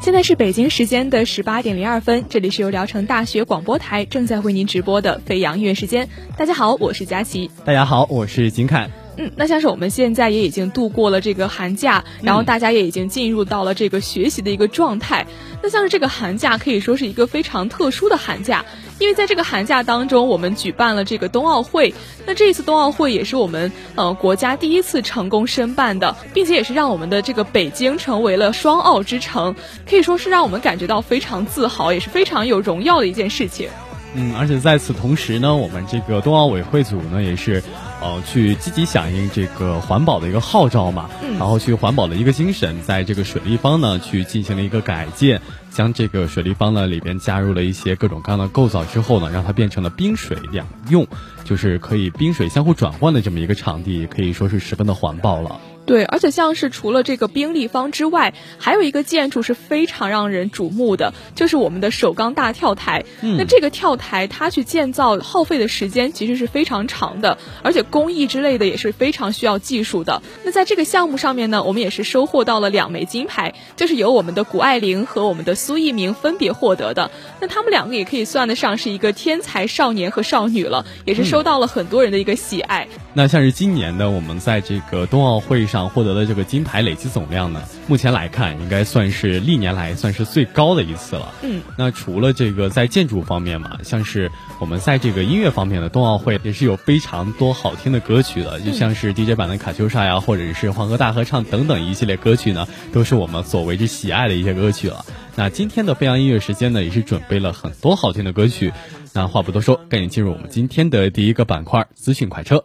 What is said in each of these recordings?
现在是北京时间的十八点零二分，这里是由聊城大学广播台正在为您直播的飞扬音乐时间。大家好，我是佳琪。大家好，我是金凯。嗯，那像是我们现在也已经度过了这个寒假，然后大家也已经进入到了这个学习的一个状态。那像是这个寒假可以说是一个非常特殊的寒假，因为在这个寒假当中，我们举办了这个冬奥会。那这一次冬奥会也是我们呃国家第一次成功申办的，并且也是让我们的这个北京成为了双奥之城，可以说是让我们感觉到非常自豪，也是非常有荣耀的一件事情。嗯，而且在此同时呢，我们这个冬奥委会组呢也是，呃，去积极响应这个环保的一个号召嘛，嗯然后去环保的一个精神，在这个水立方呢去进行了一个改建，将这个水立方呢里边加入了一些各种各样的构造之后呢，让它变成了冰水两用，就是可以冰水相互转换的这么一个场地，可以说是十分的环保了。对，而且像是除了这个冰立方之外，还有一个建筑是非常让人瞩目的，就是我们的首钢大跳台。嗯那这个跳台它去建造耗费的时间其实是非常长的，而且工艺之类的也是非常需要技术的。那在这个项目上面呢，我们也是收获到了两枚金牌，就是由我们的谷爱凌和我们的苏翊鸣分别获得的。那他们两个也可以算得上是一个天才少年和少女了，也是收到了很多人的一个喜爱。那像是今年呢，我们在这个冬奥会上获得的这个金牌累计总量呢，目前来看应该算是历年来算是最高的一次了。嗯，那除了这个在建筑方面嘛，像是我们在这个音乐方面的冬奥会也是有非常多好听的歌曲的，就像是 DJ 版的卡秋莎呀，或者是黄河大合唱等等一系列歌曲呢，都是我们所为之喜爱的一些歌曲了。那今天的飞扬音乐时间呢，也是准备了很多好听的歌曲。那话不多说，赶紧进入我们今天的第一个板块——资讯快车。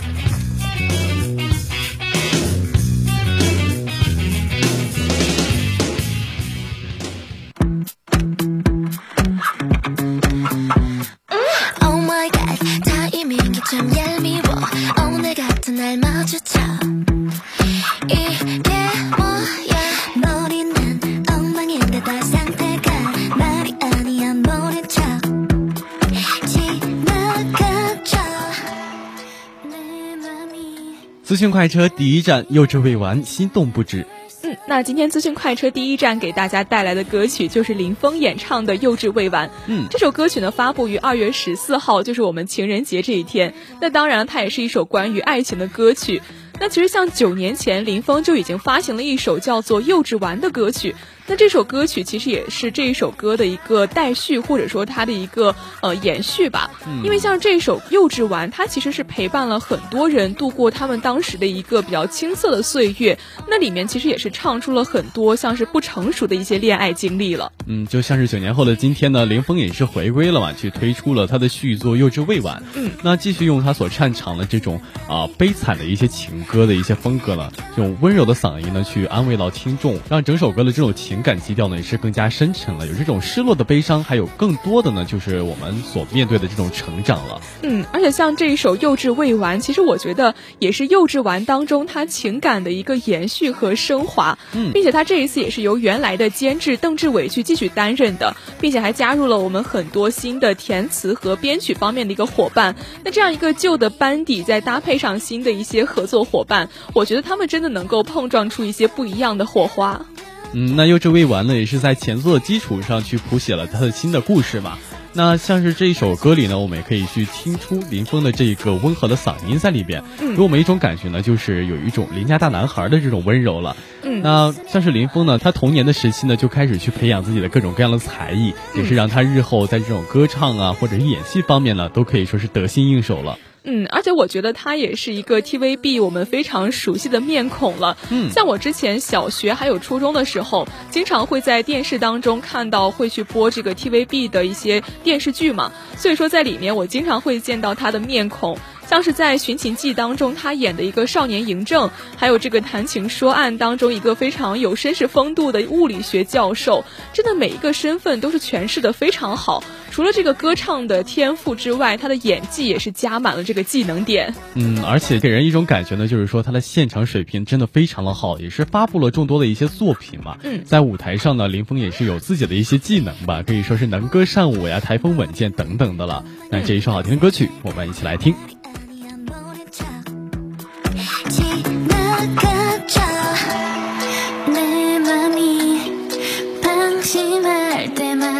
讯快车第一站，幼稚未完，心动不止。嗯，嗯，那今天资讯快车第一站给大家带来的歌曲就是林峰演唱的《幼稚未完》。嗯，这首歌曲呢发布于二月十四号，就是我们情人节这一天。那当然，它也是一首关于爱情的歌曲。那其实像九年前，林峰就已经发行了一首叫做《幼稚完》的歌曲。那这首歌曲其实也是这一首歌的一个待续，或者说它的一个呃延续吧。因为像这首《幼稚丸》，它其实是陪伴了很多人度过他们当时的一个比较青涩的岁月。那里面其实也是唱出了很多像是不成熟的一些恋爱经历了。嗯，就像是九年后的今天呢，林峰也是回归了嘛，去推出了他的续作《幼稚未完》。嗯，那继续用他所擅长的这种啊悲惨的一些情歌的一些风格呢，这种温柔的嗓音呢，去安慰到听众，让整首歌的这种情感基调呢也是更加深沉了，有这种失落的悲伤，还有更多的呢就是我们所面对的这种成长了。嗯，而且像这一首《幼稚未完》，其实我觉得也是《幼稚完》当中他情感的一个延续和升华。嗯，并且他这一次也是由原来的监制邓志伟去继续担任的，并且还加入了我们很多新的填词和编曲方面的一个伙伴。那这样一个旧的班底，再搭配上新的一些合作伙伴，我觉得他们真的能够碰撞出一些不一样的火花。嗯，那幼稚未完呢，也是在前作的基础上去谱写了他的新的故事嘛。那像是这一首歌里呢，我们也可以去听出林峰的这一个温和的嗓音在里边，嗯给我们一种感觉呢，就是有一种邻家大男孩的这种温柔了。嗯那像是林峰呢，他童年的时期呢，就开始去培养自己的各种各样的才艺，也是让他日后在这种歌唱啊或者是演戏方面呢，都可以说是得心应手了。嗯，而且我觉得他也是一个 TVB 我们非常熟悉的面孔了。嗯像我之前小学还有初中的时候，经常会在电视当中看到会去播这个 TVB 的一些电视剧嘛，所以说在里面我经常会见到他的面孔。像是在《寻秦记》当中，他演的一个少年嬴政，还有这个《谈情说案》当中一个非常有绅士风度的物理学教授，真的每一个身份都是诠释的非常好。除了这个歌唱的天赋之外，他的演技也是加满了这个技能点。嗯，而且给人一种感觉呢，就是说他的现场水平真的非常的好，也是发布了众多的一些作品嘛。嗯在舞台上呢，林峰也是有自己的一些技能吧，可以说是能歌善舞呀、台风稳健等等的了。那这一首好听的歌曲，我们一起来听。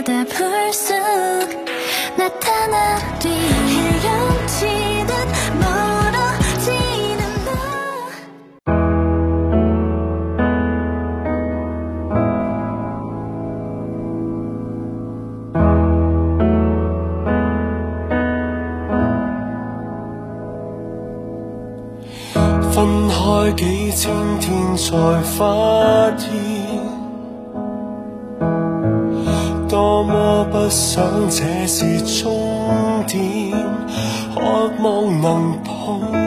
방심할 때마다 불쑥 나타나 뒤 헤엄치듯 멀어지는 너 “分开几千天才发现， 多么不想这是终点，渴望能碰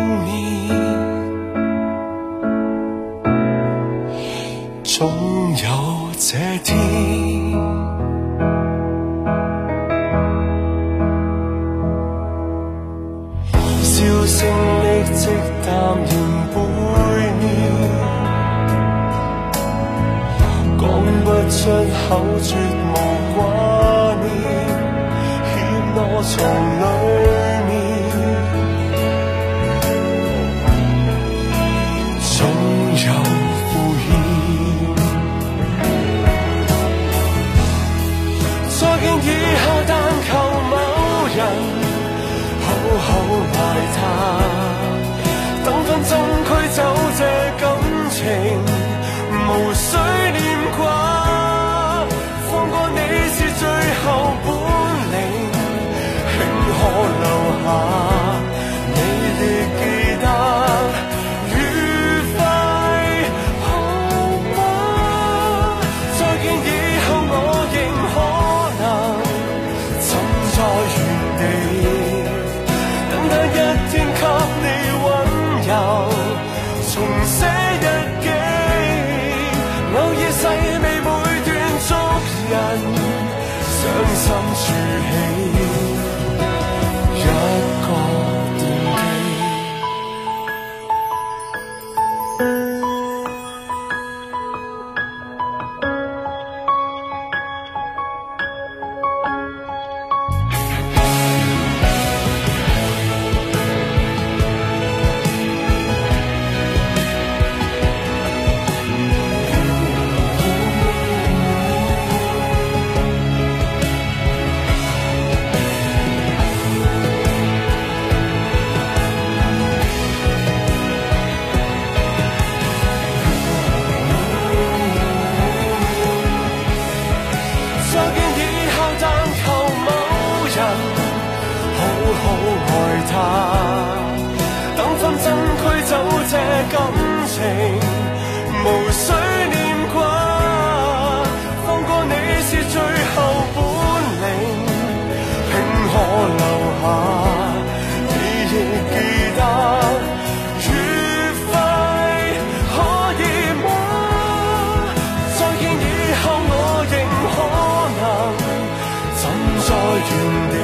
原地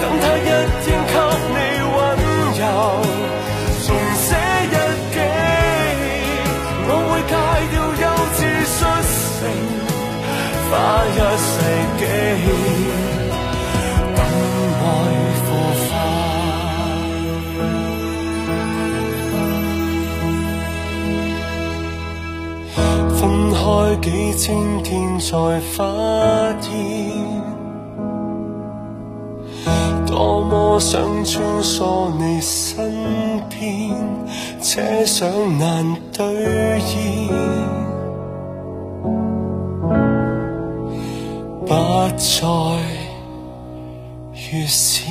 等他一天给你温柔重写日记我会戒掉幼稚率性花一世纪等爱火花分开几千天才发现我想穿梭你身边，且想难兑现，不再如是。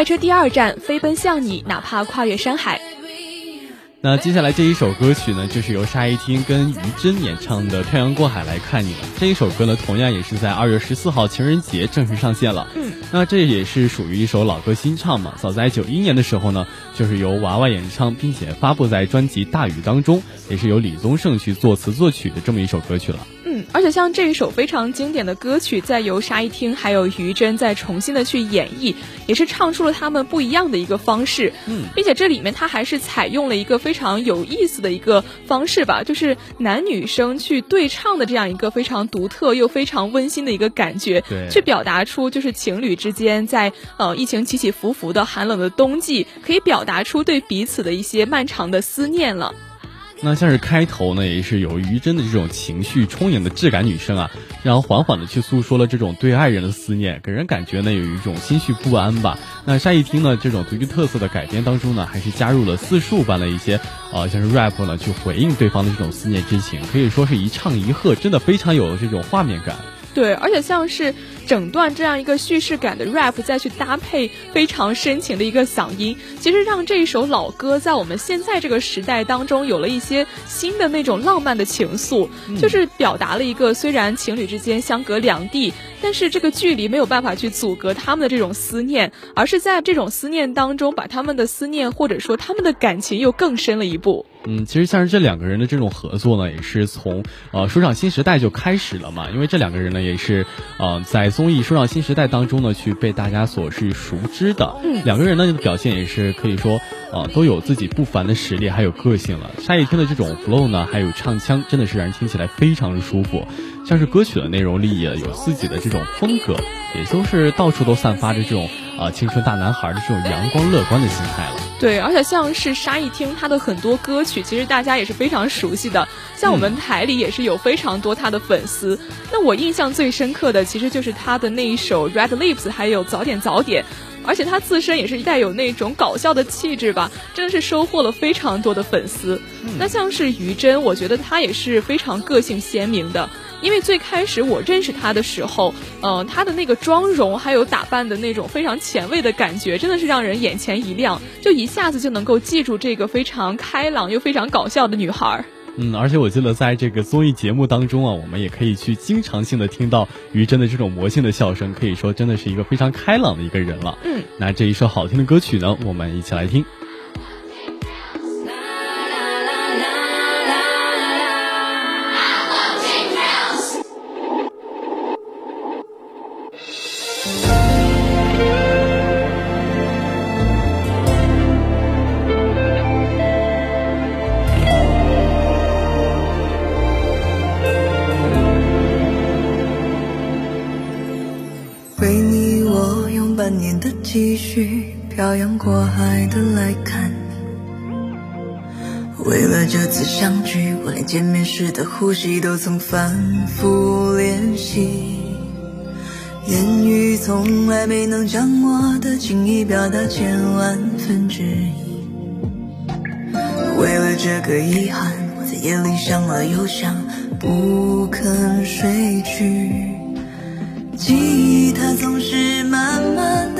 快车第二站，飞奔向你，哪怕跨越山海。那接下来这一首歌曲呢，就是由沙一汀跟于真演唱的《漂洋过海来看你》了。这一首歌呢，同样也是在二月十四号情人节正式上线了。嗯，那这也是属于一首老歌新唱嘛。早在九一年的时候呢，就是由娃娃演唱，并且发布在专辑《大雨》当中，也是由李宗盛去作词作曲的这么一首歌曲了。嗯，而且像这一首非常经典的歌曲，在由沙一汀还有于真再重新的去演绎，也是唱出了他们不一样的一个方式。嗯，并且这里面他还是采用了一个非常有意思的一个方式吧，就是男女生去对唱的这样一个非常独特又非常温馨的一个感觉，对，去表达出就是情侣之间在呃疫情起起伏伏的寒冷的冬季，可以表达出对彼此的一些漫长的思念了。那像是开头呢，也是有于真的这种情绪充盈的质感女生啊，然后缓缓的去诉说了这种对爱人的思念，给人感觉呢有一种心绪不安吧。那沙一汀呢这种独具特色的改编当中呢，还是加入了四树般的一些呃像是 rap 呢去回应对方的这种思念之情，可以说是一唱一和，真的非常有这种画面感。对，而且像是整段这样一个叙事感的 rap，再去搭配非常深情的一个嗓音，其实让这一首老歌在我们现在这个时代当中有了一些新的那种浪漫的情愫，就是表达了一个虽然情侣之间相隔两地，但是这个距离没有办法去阻隔他们的这种思念，而是在这种思念当中，把他们的思念或者说他们的感情又更深了一步。嗯，其实像是这两个人的这种合作呢，也是从呃《说唱新时代》就开始了嘛。因为这两个人呢，也是呃在综艺《说唱新时代》当中呢，去被大家所是熟知的。嗯，两个人呢表现也是可以说呃都有自己不凡的实力，还有个性了。沙溢听的这种 flow 呢，还有唱腔，真的是让人听起来非常的舒服。像是歌曲的内容里也有自己的这种风格，也都是到处都散发着这种啊青春大男孩的这种阳光乐观的心态了。对，而且像是沙溢听他的很多歌曲，其实大家也是非常熟悉的，像我们台里也是有非常多他的粉丝。那我印象最深刻的，其实就是他的那一首《Red Lips》，还有《早点早点》，而且他自身也是带有那种搞笑的气质吧，真的是收获了非常多的粉丝。那像是于真，我觉得他也是非常个性鲜明的。因为最开始我认识他的时候，嗯，他的那个妆容还有打扮的那种非常前卫的感觉，真的是让人眼前一亮，就一下子就能够记住这个非常开朗又非常搞笑的女孩。嗯，而且我记得在这个综艺节目当中啊，我们也可以去经常性的听到于真的这种魔性的笑声，可以说真的是一个非常开朗的一个人了。嗯，那这一首好听的歌曲呢，我们一起来听。漂洋过海的来看你，为了这次相聚，我连见面时的呼吸都曾反复练习。言语从来没能将我的情意表达千万分之一。为了这个遗憾，我在夜里想了又想，不肯睡去。记忆它总是慢慢的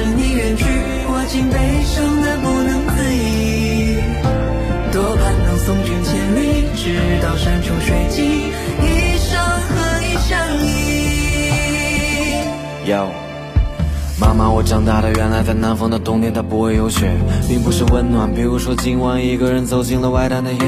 着你远去，我竟悲伤的不能自已。多盼能送君千里，直到山穷水尽，一生和你相依。要妈妈，我长大了原来在南方的冬天它不会有雪，并不是温暖。比如说今晚一个人走进了外滩的夜，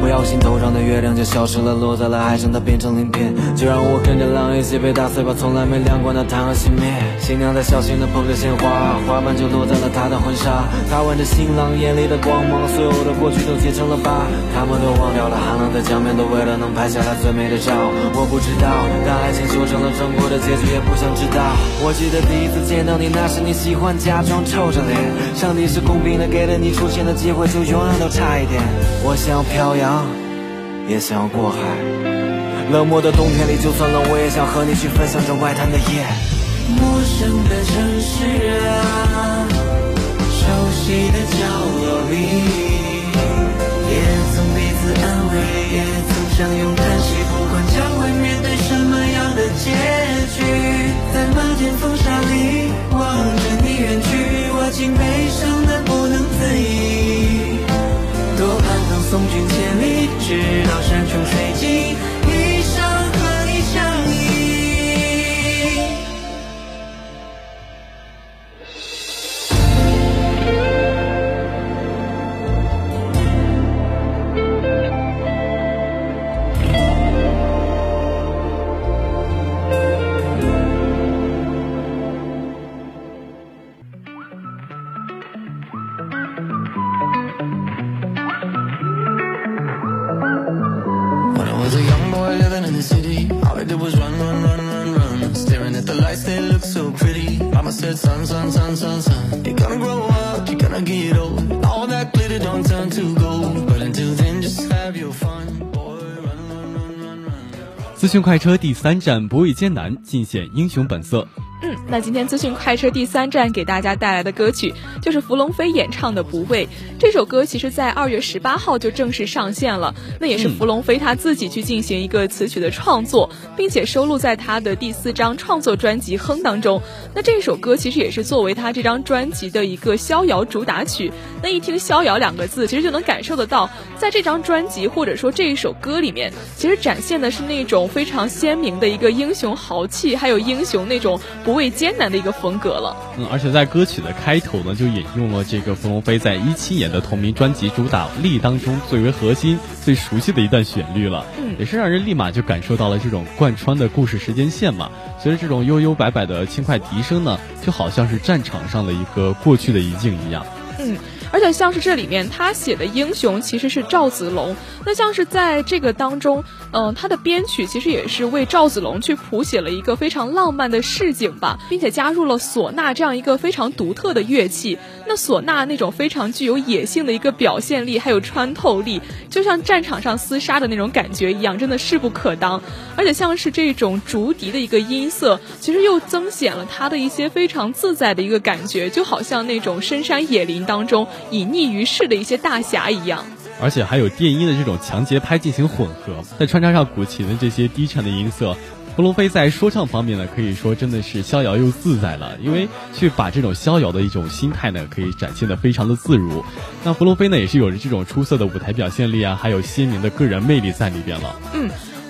不小心头上的月亮就消失了，落在了海上，它变成鳞片。就让我跟着浪一起被打碎，吧从来没亮过的炭和熄灭。新娘在小心地捧着鲜花，花瓣就落在了她的婚纱。她吻着新郎眼里的光芒，所有的过去都结成了疤。他们都忘掉了寒冷的江面，都为了能拍下来最美的照。我不知道，但爱情修成了正果的结局，也不想知道。我记得第一次见到你，那时你喜欢假装臭着脸。上帝是公平的，给了你出现的机会，就永远都差一点。我想要飘扬，也想要过海。冷漠的冬天里，就算冷，我也想和你去分享这外滩的夜。陌生的城市啊，熟悉的角落里，也曾彼此安慰，也曾相拥资讯快车第三站不畏艰难，尽显英雄本色。嗯，那今天资讯快车第三站给大家带来的歌曲就是伏龙飞演唱的《不畏》。这首歌其实，在二月十八号就正式上线了，那也是伏龙飞他自己去进行一个词曲的创作，并且收录在他的第四张创作专辑《哼》当中。那这首歌其实也是作为他这张专辑的一个逍遥主打曲。那一听“逍遥”两个字，其实就能感受得到，在这张专辑或者说这一首歌里面，其实展现的是那种非常鲜明的一个英雄豪气，还有英雄那种不畏艰难的一个风格了。嗯，而且在歌曲的开头呢，就引用了这个冯龙飞在一七年的同名专辑主打《力》当中最为核心、最熟悉的一段旋律了。嗯也是让人立马就感受到了这种贯穿的故事时间线嘛。随着这种悠悠摆摆的轻快笛声呢，就好像是战场上的一个过去的一境一样。嗯，而且像是这里面他写的英雄其实是赵子龙，那像是在这个当中，嗯、他的编曲其实也是为赵子龙去谱写了一个非常浪漫的市井吧，并且加入了唢呐这样一个非常独特的乐器。那唢呐那种非常具有野性的一个表现力，还有穿透力，就像战场上厮杀的那种感觉一样，真的势不可当。而且像是这种竹笛的一个音色，其实又增显了他的一些非常自在的一个感觉，就好像那种深山野林当中隐匿于世的一些大侠一样。而且还有电音的这种强节拍进行混合，再穿插上古琴的这些低沉的音色，胡龙飞在说唱方面呢，可以说真的是逍遥又自在了，因为去把这种逍遥的一种心态呢，可以展现的非常的自如。那胡龙飞呢，也是有着这种出色的舞台表现力啊，还有鲜明的个人魅力在里边了。嗯，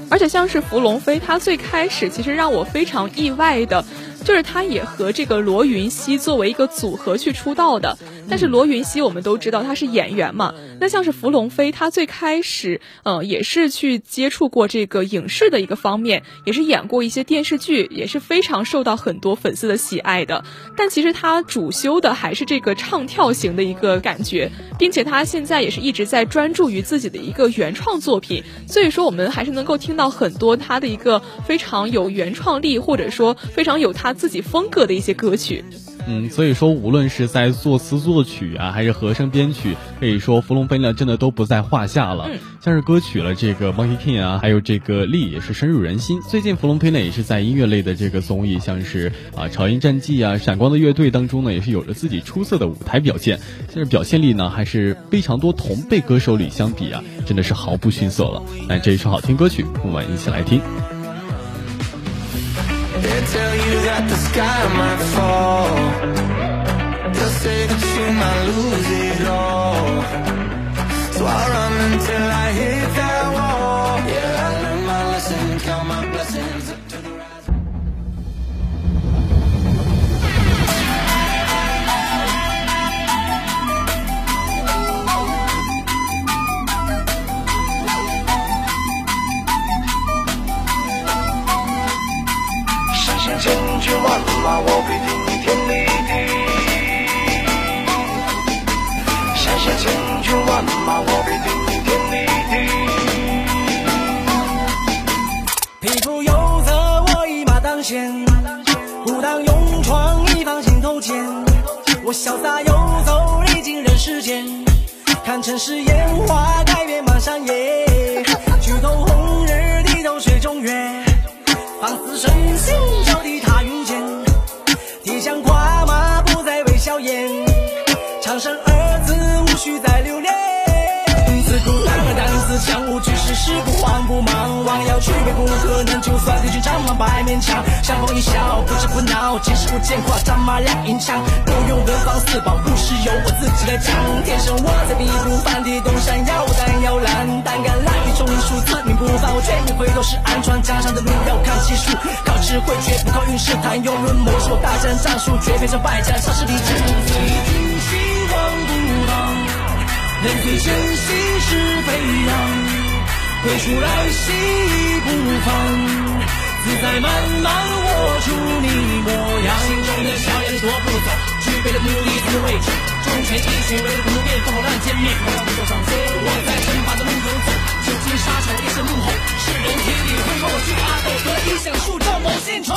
而且像是伏龙飞，他最开始其实让我非常意外的，就是他也和这个罗云熙作为一个组合去出道的。但是罗云熙我们都知道他是演员嘛，那像是伏龙飞，他最开始呃也是去接触过这个影视的一个方面，也是演过一些电视剧，也是非常受到很多粉丝的喜爱的。但其实他主修的还是这个唱跳型的一个感觉，并且他现在也是一直在专注于自己的一个原创作品，所以说我们还是能够听到很多他的一个非常有原创力，或者说非常有他自己风格的一些歌曲。嗯，所以说无论是在作词作曲啊，还是和声编曲，可以说弗龙菲呢真的都不在话下了。像是歌曲了这个 Monkey King 啊，还有这个力也是深入人心。最近弗龙菲呢也是在音乐类的这个综艺，像是啊《潮音战记》啊、《闪光的乐队》当中呢，也是有着自己出色的舞台表现。像是表现力呢，还是非常多同辈歌手里相比啊，真的是毫不逊色了。那这一首好听歌曲，我们一起来听。Sky might fall. They'll say that you might lose it 字，无需再留恋。自古男儿当自强，无世事不慌不忙。忘要去背不可能，就算敌军长满百面墙。相逢一笑，不知不恼，见识不见夸张马两银枪。不用文房四宝，故事由我自己来讲。天生我材必不凡，地动山摇胆摇篮，胆敢滥竽充数，自命不凡。我绝不回头是暗闯江山的路，要看技术，靠智慧绝不靠运势。谈用论魔术，大战战术，绝变成败将，杀势理智。随军心慌不当。人最真心是飞扬，归出来兮不放，自在慢慢握住你模样。心中的硝烟踱步走，具备了目的才能位置。忠犬义血，为了不变，烽火乱歼灭。我要不走上街，我在征伐的路中走，久经沙场一身怒吼，世人铁定会说我是阿斗，得意想塑造某献丑。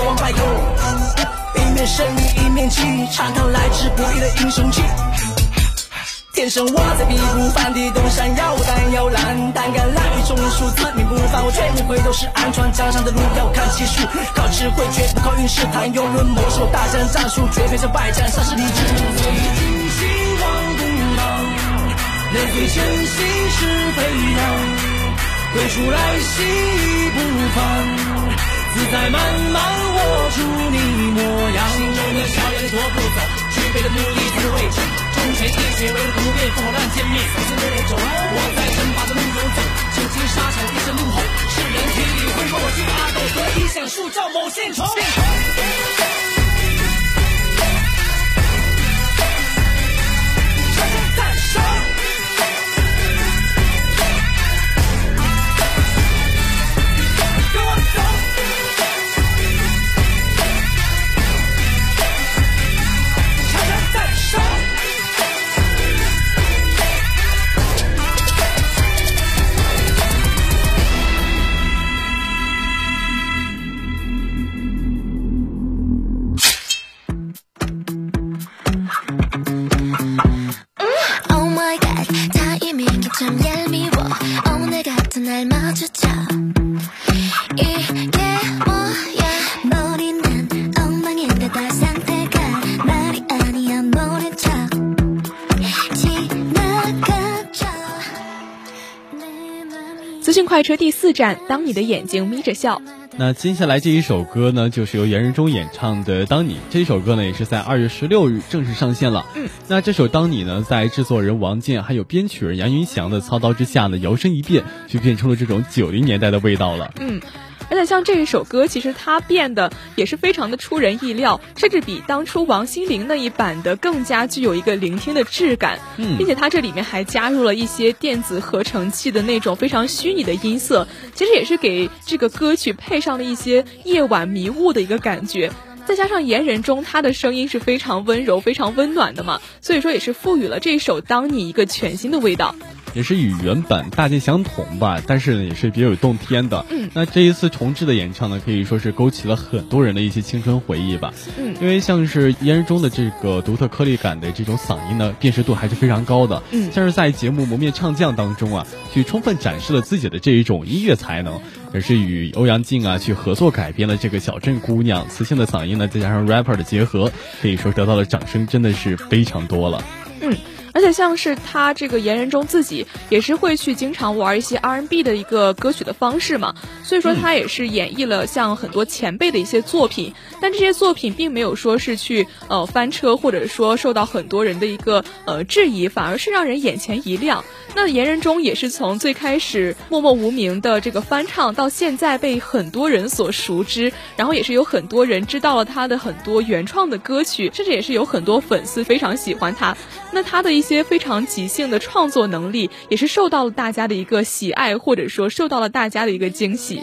目的，指望拜友。一面胜利一面气，畅谈来之不易的英雄气。天生我材必不凡，地动山摇胆摇篮，胆敢滥竽充数，自命不凡。我绝不回头是暗闯江山的路，要看技术，靠智慧绝不靠运势。谈用论魔术，大战战术，绝变成败将，杀势理智。随军心慌不当，人最真心是飞扬，归出来兮不放。自在慢慢握住你模样，心中的硝烟踱步走，具备的目的才能位置。忠犬义血，为了不变，烽火乱歼灭，三千烈种。我在征伐的路中走，久经沙场一身怒吼，世人铁定会我是阿斗，何以想塑造某献丑。快车第四站，当你的眼睛眯着笑。那接下来这一首歌呢，就是由袁仁中演唱的《当你》。这一首歌呢，也是在二月十六日正式上线了。嗯，那这首《当你》呢，在制作人王健还有编曲人杨云翔的操刀之下呢，摇身一变，就变成了这种九零年代的味道了。嗯。而且像这一首歌，其实它变得也是非常的出人意料，甚至比当初王心凌那一版的更加具有一个聆听的质感。嗯，并且它这里面还加入了一些电子合成器的那种非常虚拟的音色，其实也是给这个歌曲配上了一些夜晚迷雾的一个感觉。再加上言人中他的声音是非常温柔、非常温暖的嘛，所以说也是赋予了这首《当你》一个全新的味道。也是与原版大致相同吧，但是呢也是别有洞天的。嗯，那这一次重置的演唱呢，可以说是勾起了很多人的一些青春回忆吧。嗯，因为像是烟人中的这个独特颗粒感的这种嗓音呢，辨识度还是非常高的。嗯，像是在节目《蒙面唱将》当中啊，去充分展示了自己的这一种音乐才能，也是与欧阳靖啊去合作改编了这个小镇姑娘磁性的嗓音呢，再加上 rapper 的结合，可以说得到的掌声真的是非常多了。嗯。而且像是他这个言人中自己也是会去经常玩一些 R&B 的一个歌曲的方式嘛，所以说他也是演绎了像很多前辈的一些作品，但这些作品并没有说是去呃翻车，或者说受到很多人的一个呃质疑，反而是让人眼前一亮。那言人中也是从最开始默默无名的这个翻唱，到现在被很多人所熟知，然后也是有很多人知道了他的很多原创的歌曲，甚至也是有很多粉丝非常喜欢他。那他的一一些非常即兴的创作能力，也是受到了大家的一个喜爱，或者说受到了大家的一个惊喜。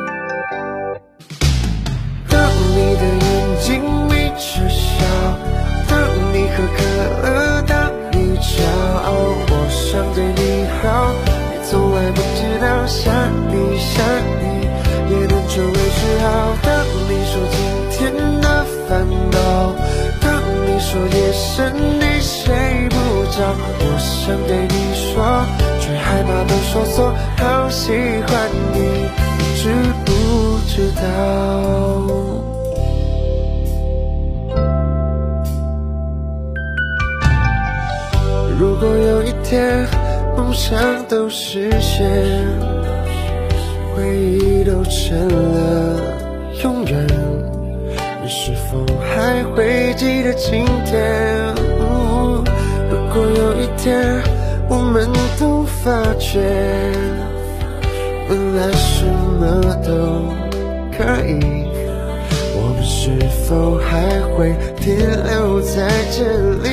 夜深你睡不着，我想对你说，却害怕都说错。好喜欢你，知不知道？如果有一天梦想都实现。回忆都成了永远，是否还会记得今天？如果有一天我们都发觉，本来什么都可以，我们是否还会停留在这里？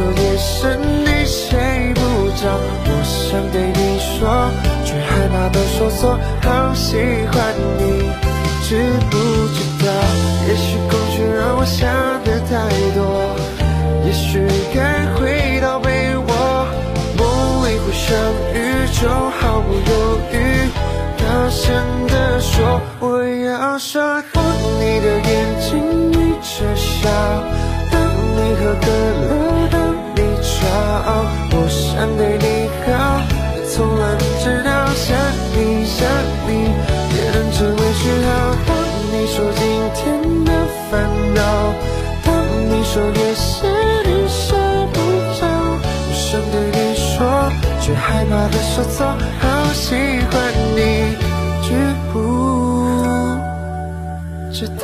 说夜深你睡不着，我想对你说，却害怕都说错。好喜欢你，知不知道？也许恐惧让我想的太多，也许该回到被窝，梦里会相遇，就毫不犹豫。大声地说，我要说，当你的眼睛眯着笑，当你喝可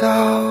到。